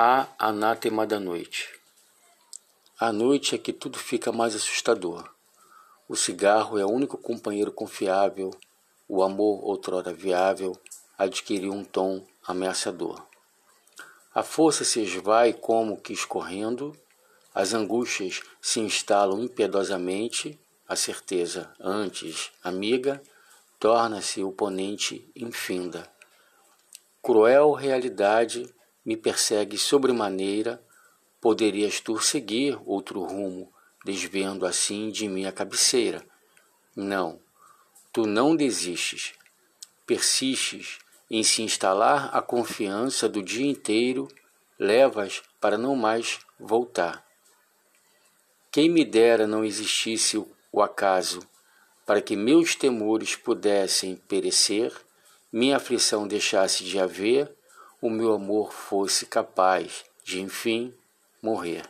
A anátema da noite. A noite é que tudo fica mais assustador. O cigarro é o único companheiro confiável, o amor, outrora viável, adquiriu um tom ameaçador. A força se esvai como que escorrendo, as angústias se instalam impiedosamente, a certeza, antes amiga, torna-se oponente infinda. Cruel realidade me persegue sobremaneira, poderias tu seguir outro rumo, desviando assim de minha cabeceira. Não, tu não desistes, persistes em se instalar a confiança do dia inteiro, levas para não mais voltar. Quem me dera não existisse o acaso, para que meus temores pudessem perecer, minha aflição deixasse de haver, o meu amor fosse capaz de, enfim, morrer.